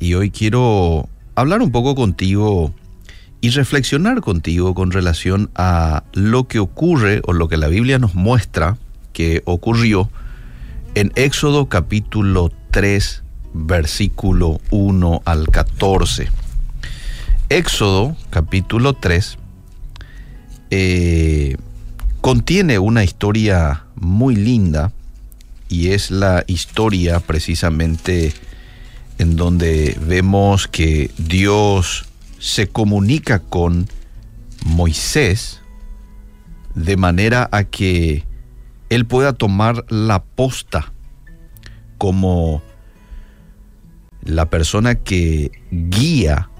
y hoy quiero hablar un poco contigo y reflexionar contigo con relación a lo que ocurre o lo que la Biblia nos muestra que ocurrió en Éxodo capítulo 3, versículo 1 al 14. Éxodo capítulo 3 eh, contiene una historia muy linda y es la historia precisamente en donde vemos que Dios se comunica con Moisés de manera a que él pueda tomar la posta como la persona que guía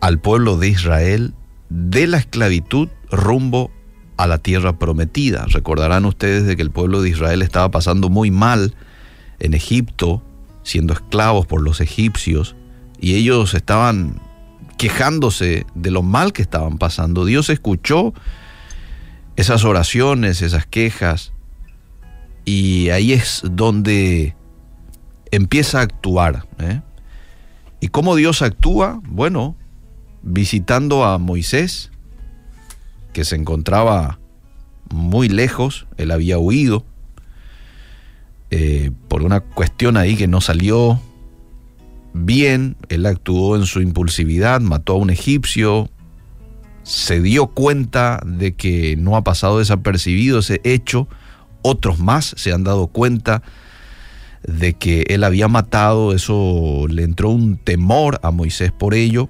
al pueblo de Israel de la esclavitud rumbo a la tierra prometida. Recordarán ustedes de que el pueblo de Israel estaba pasando muy mal en Egipto, siendo esclavos por los egipcios, y ellos estaban quejándose de lo mal que estaban pasando. Dios escuchó esas oraciones, esas quejas, y ahí es donde empieza a actuar. ¿eh? ¿Y cómo Dios actúa? Bueno, visitando a Moisés, que se encontraba muy lejos, él había huido eh, por una cuestión ahí que no salió bien, él actuó en su impulsividad, mató a un egipcio, se dio cuenta de que no ha pasado desapercibido ese hecho, otros más se han dado cuenta de que él había matado, eso le entró un temor a Moisés por ello,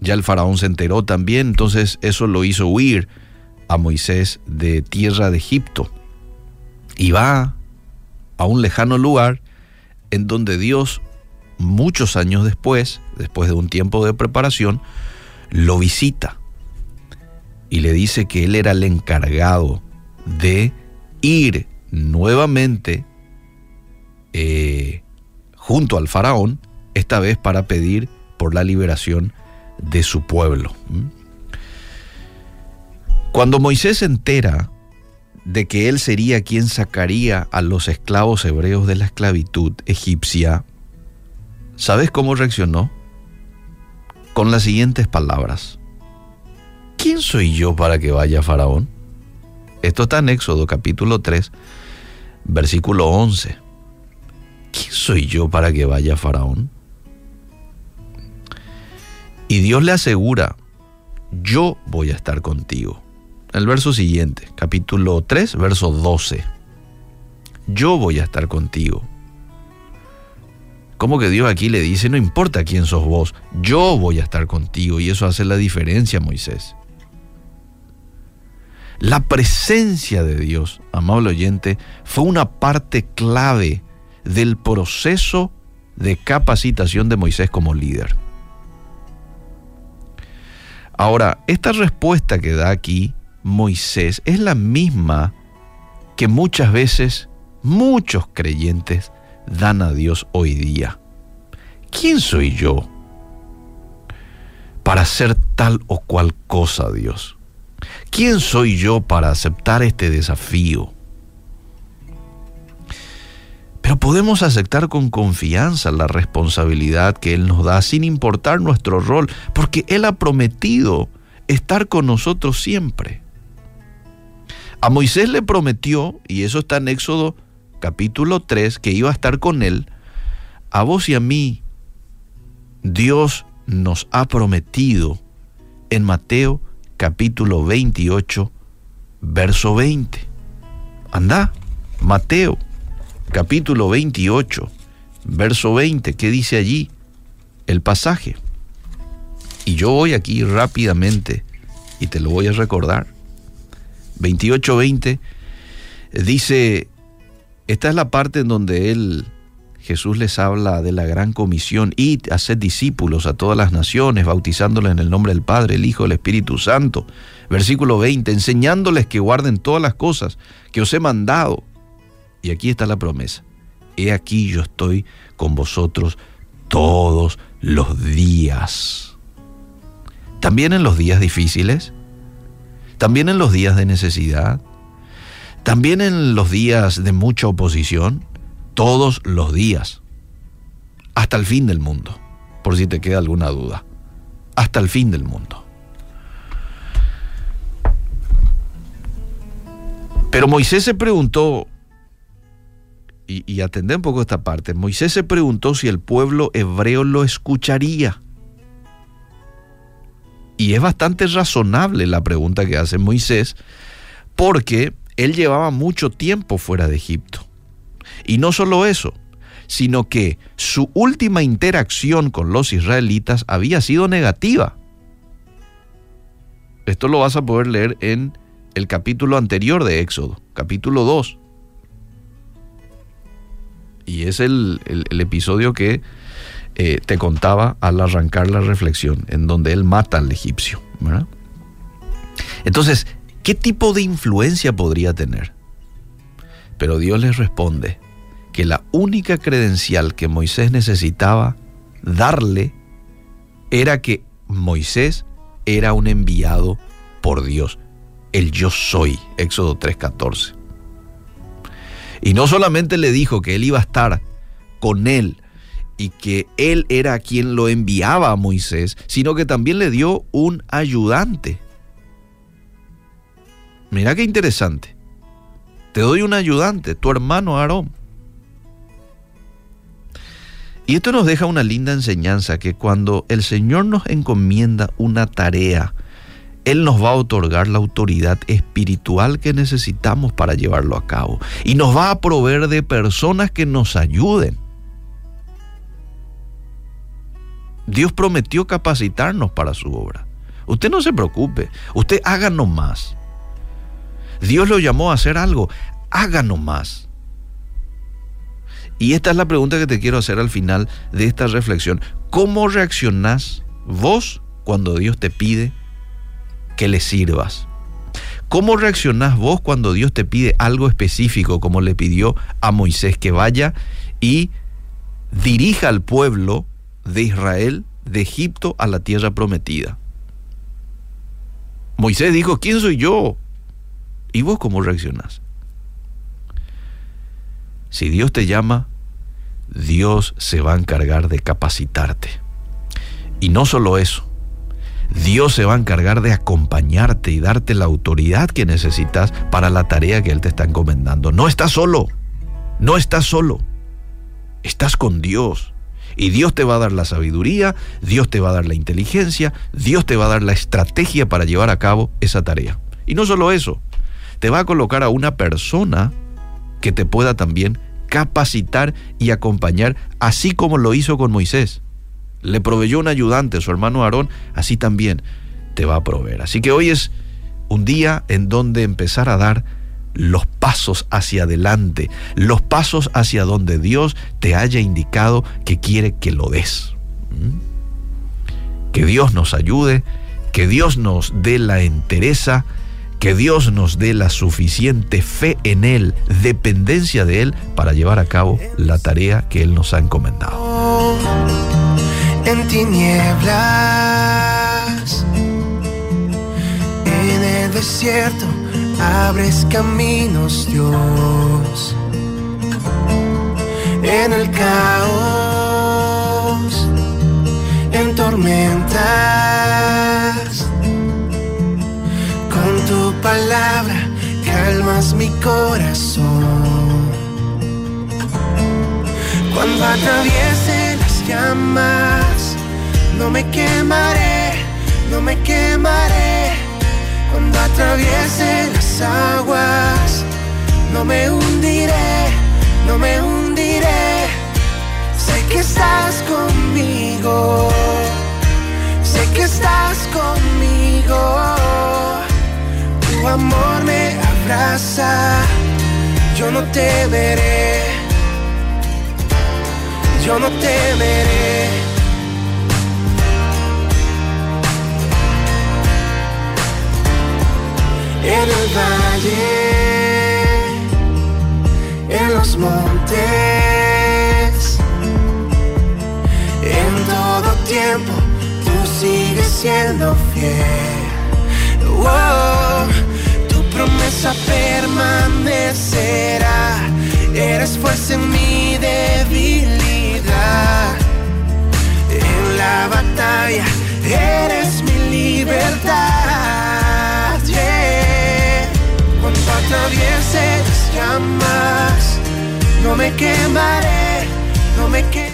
ya el faraón se enteró también, entonces eso lo hizo huir a Moisés de tierra de Egipto. Y va a un lejano lugar en donde Dios, muchos años después, después de un tiempo de preparación, lo visita y le dice que él era el encargado de ir nuevamente eh, junto al faraón, esta vez para pedir por la liberación de su pueblo. Cuando Moisés se entera de que él sería quien sacaría a los esclavos hebreos de la esclavitud egipcia, ¿sabes cómo reaccionó? Con las siguientes palabras. ¿Quién soy yo para que vaya Faraón? Esto está en Éxodo capítulo 3, versículo 11. ¿Quién soy yo para que vaya Faraón? Y Dios le asegura, yo voy a estar contigo. El verso siguiente, capítulo 3, verso 12. Yo voy a estar contigo. Como que Dios aquí le dice, no importa quién sos vos, yo voy a estar contigo. Y eso hace la diferencia, Moisés. La presencia de Dios, amable oyente, fue una parte clave del proceso de capacitación de Moisés como líder. Ahora, esta respuesta que da aquí Moisés es la misma que muchas veces muchos creyentes dan a Dios hoy día. ¿Quién soy yo para hacer tal o cual cosa, Dios? ¿Quién soy yo para aceptar este desafío? Pero podemos aceptar con confianza la responsabilidad que Él nos da sin importar nuestro rol, porque Él ha prometido estar con nosotros siempre. A Moisés le prometió, y eso está en Éxodo capítulo 3, que iba a estar con él. A vos y a mí, Dios nos ha prometido en Mateo capítulo 28, verso 20. Anda, Mateo capítulo 28, verso 20, ¿qué dice allí el pasaje? Y yo voy aquí rápidamente y te lo voy a recordar. 28-20 dice, esta es la parte en donde él, Jesús les habla de la gran comisión, id, haced discípulos a todas las naciones, bautizándoles en el nombre del Padre, el Hijo, el Espíritu Santo. Versículo 20, enseñándoles que guarden todas las cosas que os he mandado y aquí está la promesa. He aquí yo estoy con vosotros todos los días. También en los días difíciles, también en los días de necesidad, también en los días de mucha oposición, todos los días, hasta el fin del mundo. por si te queda alguna duda. Hasta el fin del mundo. Pero Moisés se preguntó, y, y atendé un poco esta parte, Moisés se preguntó si el pueblo hebreo lo escucharía. Y es bastante razonable la pregunta que hace Moisés, porque él llevaba mucho tiempo fuera de Egipto. Y no solo eso, sino que su última interacción con los israelitas había sido negativa. Esto lo vas a poder leer en el capítulo anterior de Éxodo, capítulo 2. Y es el, episodio que eh, te contaba al arrancar la reflexión, en donde él mata al egipcio. Entonces, ¿qué tipo de influencia podría tener? Pero Dios les responde que la única credencial que Moisés necesitaba darle era que Moisés era un enviado por Dios, el yo soy, Éxodo 3:14. Y no solamente le dijo que él iba a estar con él y que él era quien lo enviaba a Moisés, sino que también le dio un ayudante. Mira qué interesante. Te doy un ayudante, tu hermano Aarón. Y esto nos deja una linda enseñanza que cuando el Señor nos encomienda una tarea, Él nos va a otorgar la autoridad espiritual que necesitamos para llevarlo a cabo. Y nos va a proveer de personas que nos ayuden. Dios prometió capacitarnos para su obra. Usted no se preocupe, usted haga más. Dios lo llamó a hacer algo, haga más. Y esta es la pregunta que te quiero hacer al final de esta reflexión. ¿Cómo reaccionás vos cuando Dios te pide que le sirvas? ¿Cómo reaccionás vos cuando Dios te pide algo específico, como le pidió a Moisés que vaya y dirija al pueblo de Israel, de Egipto, a la tierra prometida? Moisés dijo, ¿quién soy yo? ¿Y vos cómo reaccionás? Si Dios te llama, Dios se va a encargar de capacitarte. Y no solo eso, Dios se va a encargar de acompañarte y darte la autoridad que necesitas para la tarea que Él te está encomendando. No estás solo, no estás solo, estás con Dios. Y Dios te va a dar la sabiduría, Dios te va a dar la inteligencia, Dios te va a dar la estrategia para llevar a cabo esa tarea. Y no solo eso, te va a colocar a una persona que te pueda también capacitar y acompañar, así como lo hizo con Moisés. Le proveyó un ayudante, su hermano Aarón, así también te va a proveer. Así que hoy es un día en donde empezar a dar los pasos hacia adelante, los pasos hacia donde Dios te haya indicado que quiere que lo des. ¿Mm? Que Dios nos ayude, que Dios nos dé la entereza que Dios nos dé la suficiente fe en Él, dependencia de Él, para llevar a cabo la tarea que Él nos ha encomendado. En tinieblas, desierto, abres caminos, Dios. En el caos, en tormentas tu palabra calmas mi corazón. Cuando atraviese las llamas, no me quemaré, no me quemaré. Atraviese las aguas, no me hundiré, no me hundiré. Sé que estás conmigo, sé que estás conmigo. Amor me abraza, yo no te veré, yo no te veré. En el valle, en los montes, en todo tiempo, tú sigues siendo fiel. Tu promesa permanecerá. Eres fuerza en mi llamas, no me quemaré, no me quemaré